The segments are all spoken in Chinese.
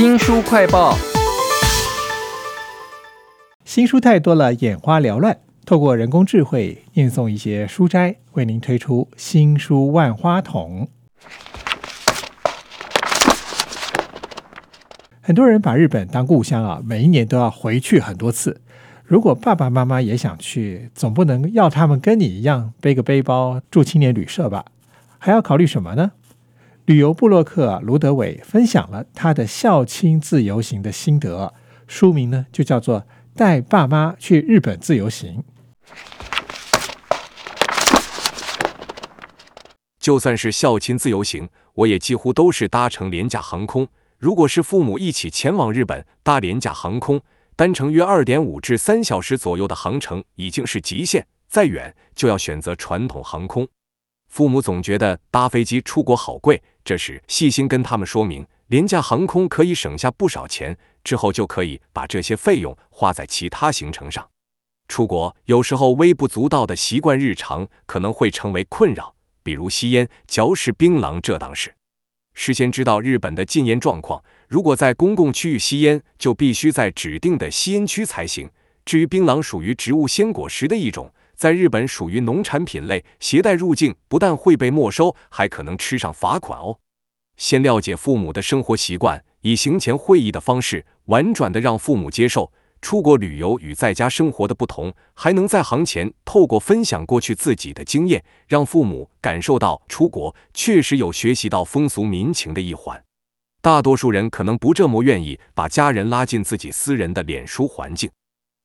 新书快报，新书太多了，眼花缭乱。透过人工智慧念诵一些书斋，为您推出新书万花筒。很多人把日本当故乡啊，每一年都要回去很多次。如果爸爸妈妈也想去，总不能要他们跟你一样背个背包住青年旅社吧？还要考虑什么呢？旅游部落客卢德伟分享了他的孝亲自由行的心得，书名呢就叫做《带爸妈去日本自由行》。就算是孝亲自由行，我也几乎都是搭乘廉价航空。如果是父母一起前往日本，搭廉价航空，单程约二点五至三小时左右的航程已经是极限，再远就要选择传统航空。父母总觉得搭飞机出国好贵，这时细心跟他们说明，廉价航空可以省下不少钱，之后就可以把这些费用花在其他行程上。出国有时候微不足道的习惯日常可能会成为困扰。比如吸烟、嚼食槟榔这档事，事先知道日本的禁烟状况，如果在公共区域吸烟，就必须在指定的吸烟区才行。至于槟榔属于植物鲜果实的一种，在日本属于农产品类，携带入境不但会被没收，还可能吃上罚款哦。先了解父母的生活习惯，以行前会议的方式，婉转的让父母接受。出国旅游与在家生活的不同，还能在行前透过分享过去自己的经验，让父母感受到出国确实有学习到风俗民情的一环。大多数人可能不这么愿意把家人拉进自己私人的脸书环境。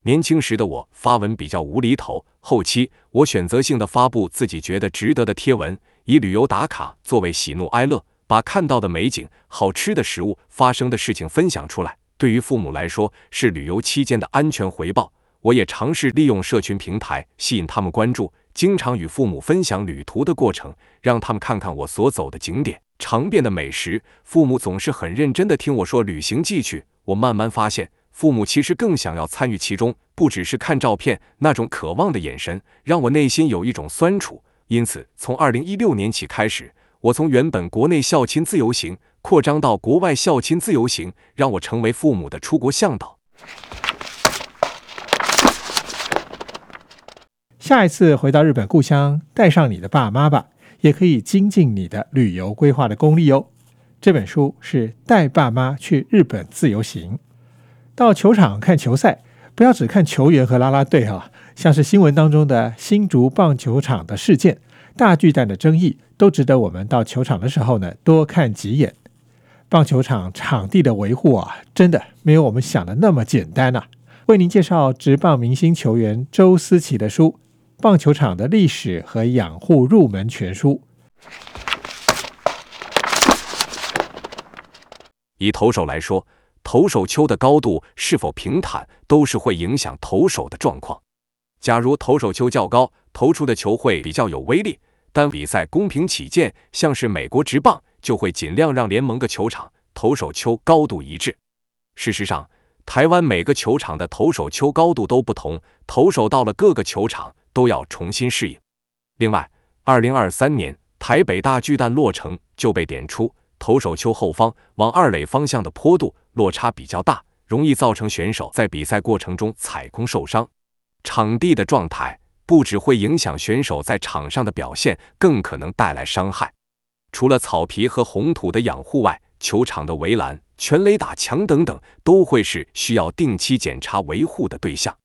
年轻时的我发文比较无厘头，后期我选择性的发布自己觉得值得的贴文，以旅游打卡作为喜怒哀乐，把看到的美景、好吃的食物、发生的事情分享出来。对于父母来说，是旅游期间的安全回报。我也尝试利用社群平台吸引他们关注，经常与父母分享旅途的过程，让他们看看我所走的景点、尝遍的美食。父母总是很认真地听我说旅行记去。我慢慢发现，父母其实更想要参与其中，不只是看照片那种渴望的眼神，让我内心有一种酸楚。因此，从二零一六年起开始，我从原本国内孝亲自由行。扩张到国外孝亲自由行，让我成为父母的出国向导。下一次回到日本故乡，带上你的爸妈吧，也可以精进你的旅游规划的功力哦。这本书是带爸妈去日本自由行，到球场看球赛，不要只看球员和啦啦队哈，像是新闻当中的新竹棒球场的事件、大巨蛋的争议，都值得我们到球场的时候呢多看几眼。棒球场场地的维护啊，真的没有我们想的那么简单呐。为您介绍职棒明星球员周思齐的书《棒球场的历史和养护入门全书》。以投手来说，投手丘的高度是否平坦，都是会影响投手的状况。假如投手丘较高，投出的球会比较有威力。但比赛公平起见，像是美国职棒。就会尽量让联盟的球场投手丘高度一致。事实上，台湾每个球场的投手丘高度都不同，投手到了各个球场都要重新适应。另外，二零二三年台北大巨蛋落成就被点出，投手丘后方往二垒方向的坡度落差比较大，容易造成选手在比赛过程中踩空受伤。场地的状态不只会影响选手在场上的表现，更可能带来伤害。除了草皮和红土的养护外，球场的围栏、全垒打墙等等，都会是需要定期检查维护的对象。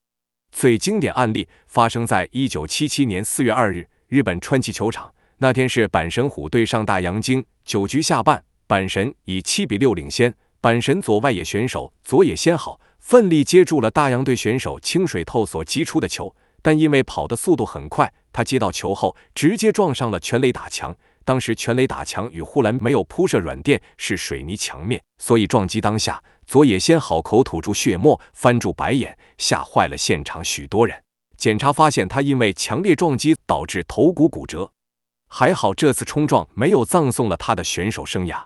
最经典案例发生在一九七七年四月二日，日本川崎球场。那天是阪神虎对上大洋鲸，九局下半，阪神以七比六领先。阪神左外野选手佐野先好奋力接住了大洋队选手清水透所击出的球，但因为跑的速度很快，他接到球后直接撞上了全垒打墙。当时全垒打墙与护栏没有铺设软垫，是水泥墙面，所以撞击当下，佐野先好口吐出血沫，翻住白眼，吓坏了现场许多人。检查发现他因为强烈撞击导致头骨骨折，还好这次冲撞没有葬送了他的选手生涯。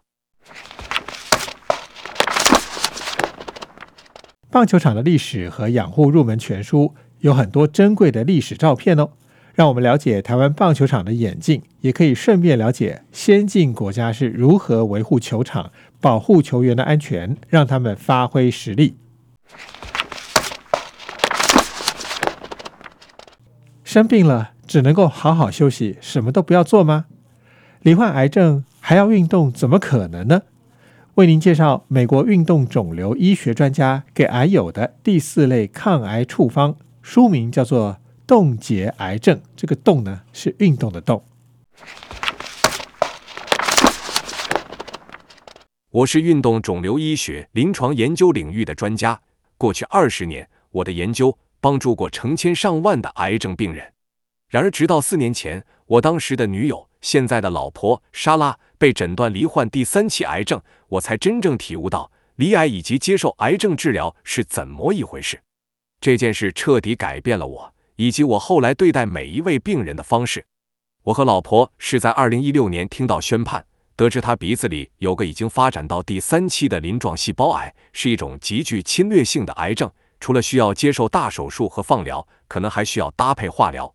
棒球场的历史和养护入门全书有很多珍贵的历史照片哦。让我们了解台湾棒球场的演进，也可以顺便了解先进国家是如何维护球场、保护球员的安全，让他们发挥实力。生病了，只能够好好休息，什么都不要做吗？罹患癌症还要运动，怎么可能呢？为您介绍美国运动肿瘤医学专家给癌友的第四类抗癌处方，书名叫做。冻结癌症，这个“冻”呢是运动的“冻”。我是运动肿瘤医学临床研究领域的专家。过去二十年，我的研究帮助过成千上万的癌症病人。然而，直到四年前，我当时的女友，现在的老婆莎拉被诊断罹患第三期癌症，我才真正体悟到罹癌以及接受癌症治疗是怎么一回事。这件事彻底改变了我。以及我后来对待每一位病人的方式。我和老婆是在二零一六年听到宣判，得知他鼻子里有个已经发展到第三期的鳞状细胞癌，是一种极具侵略性的癌症，除了需要接受大手术和放疗，可能还需要搭配化疗。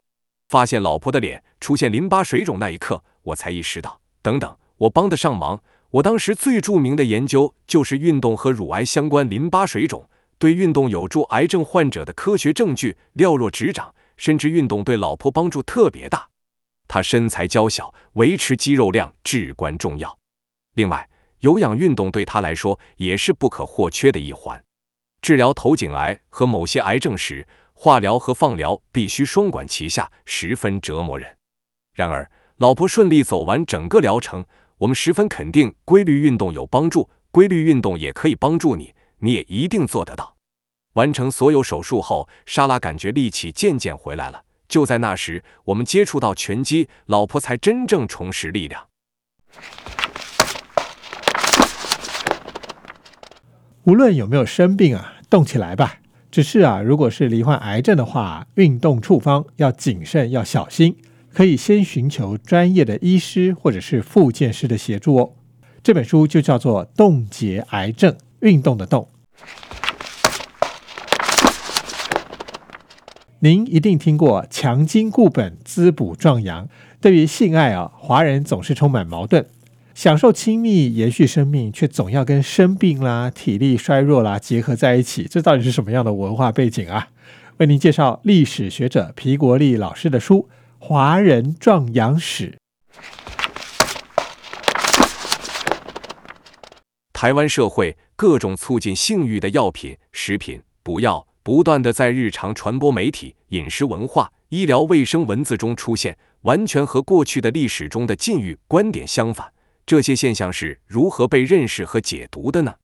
发现老婆的脸出现淋巴水肿那一刻，我才意识到，等等，我帮得上忙。我当时最著名的研究就是运动和乳癌相关淋巴水肿。对运动有助癌症患者的科学证据了若指掌，甚至运动对老婆帮助特别大。她身材娇小，维持肌肉量至关重要。另外，有氧运动对她来说也是不可或缺的一环。治疗头颈癌和某些癌症时，化疗和放疗必须双管齐下，十分折磨人。然而，老婆顺利走完整个疗程，我们十分肯定规律运动有帮助，规律运动也可以帮助你。你也一定做得到。完成所有手术后，莎拉感觉力气渐渐回来了。就在那时，我们接触到拳击，老婆才真正重拾力量。无论有没有生病啊，动起来吧。只是啊，如果是罹患癌症的话，运动处方要谨慎，要小心，可以先寻求专业的医师或者是复健师的协助哦。这本书就叫做《冻结癌症》。运动的动，您一定听过“强筋固本，滋补壮阳”。对于性爱啊，华人总是充满矛盾，享受亲密、延续生命，却总要跟生病啦、体力衰弱啦结合在一起。这到底是什么样的文化背景啊？为您介绍历史学者皮国立老师的书《华人壮阳史》。台湾社会。各种促进性欲的药品、食品、补药，不断的在日常传播媒体、饮食文化、医疗卫生文字中出现，完全和过去的历史中的禁欲观点相反。这些现象是如何被认识和解读的呢？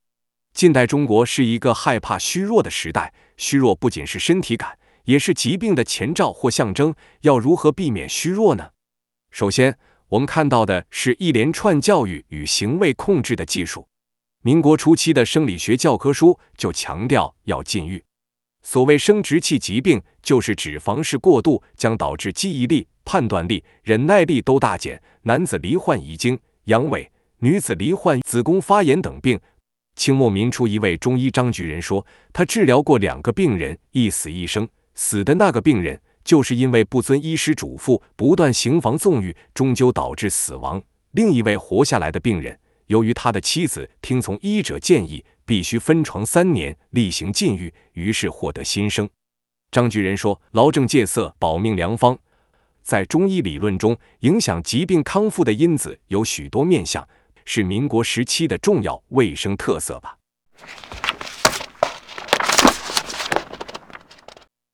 近代中国是一个害怕虚弱的时代，虚弱不仅是身体感，也是疾病的前兆或象征。要如何避免虚弱呢？首先，我们看到的是一连串教育与行为控制的技术。民国初期的生理学教科书就强调要禁欲。所谓生殖器疾病，就是脂肪式过度将导致记忆力、判断力、忍耐力都大减。男子罹患遗精、阳痿，女子罹患子宫发炎等病。清末民初，一位中医张举人说，他治疗过两个病人，一死一生。死的那个病人，就是因为不遵医师嘱咐，不断行房纵欲，终究导致死亡。另一位活下来的病人。由于他的妻子听从医者建议，必须分床三年，例行禁欲，于是获得新生。张举人说：“劳政戒色，保命良方。”在中医理论中，影响疾病康复的因子有许多面相，是民国时期的重要卫生特色吧。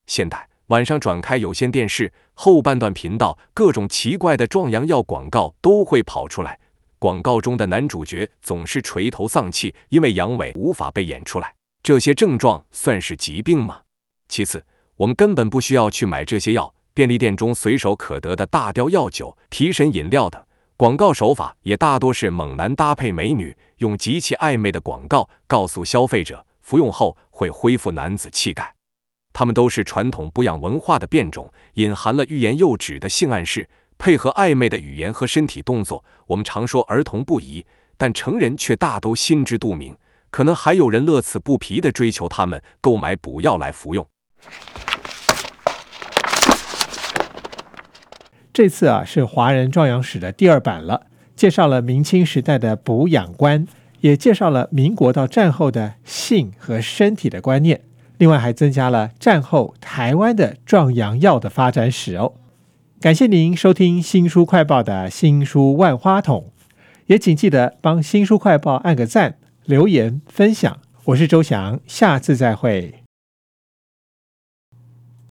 现代晚上转开有线电视，后半段频道，各种奇怪的壮阳药广告都会跑出来。广告中的男主角总是垂头丧气，因为阳痿无法被演出来。这些症状算是疾病吗？其次，我们根本不需要去买这些药，便利店中随手可得的大雕药酒、提神饮料等广告手法也大多是猛男搭配美女，用极其暧昧的广告告诉消费者服用后会恢复男子气概。他们都是传统不养文化的变种，隐含了欲言又止的性暗示。配合暧昧的语言和身体动作，我们常说儿童不宜，但成人却大都心知肚明。可能还有人乐此不疲地追求他们，购买补药来服用。这次啊是华人壮阳史的第二版了，介绍了明清时代的补养观，也介绍了民国到战后的性和身体的观念。另外还增加了战后台湾的壮阳药的发展史哦。感谢您收听新书快报的新书万花筒，也请记得帮新书快报按个赞、留言、分享。我是周翔，下次再会。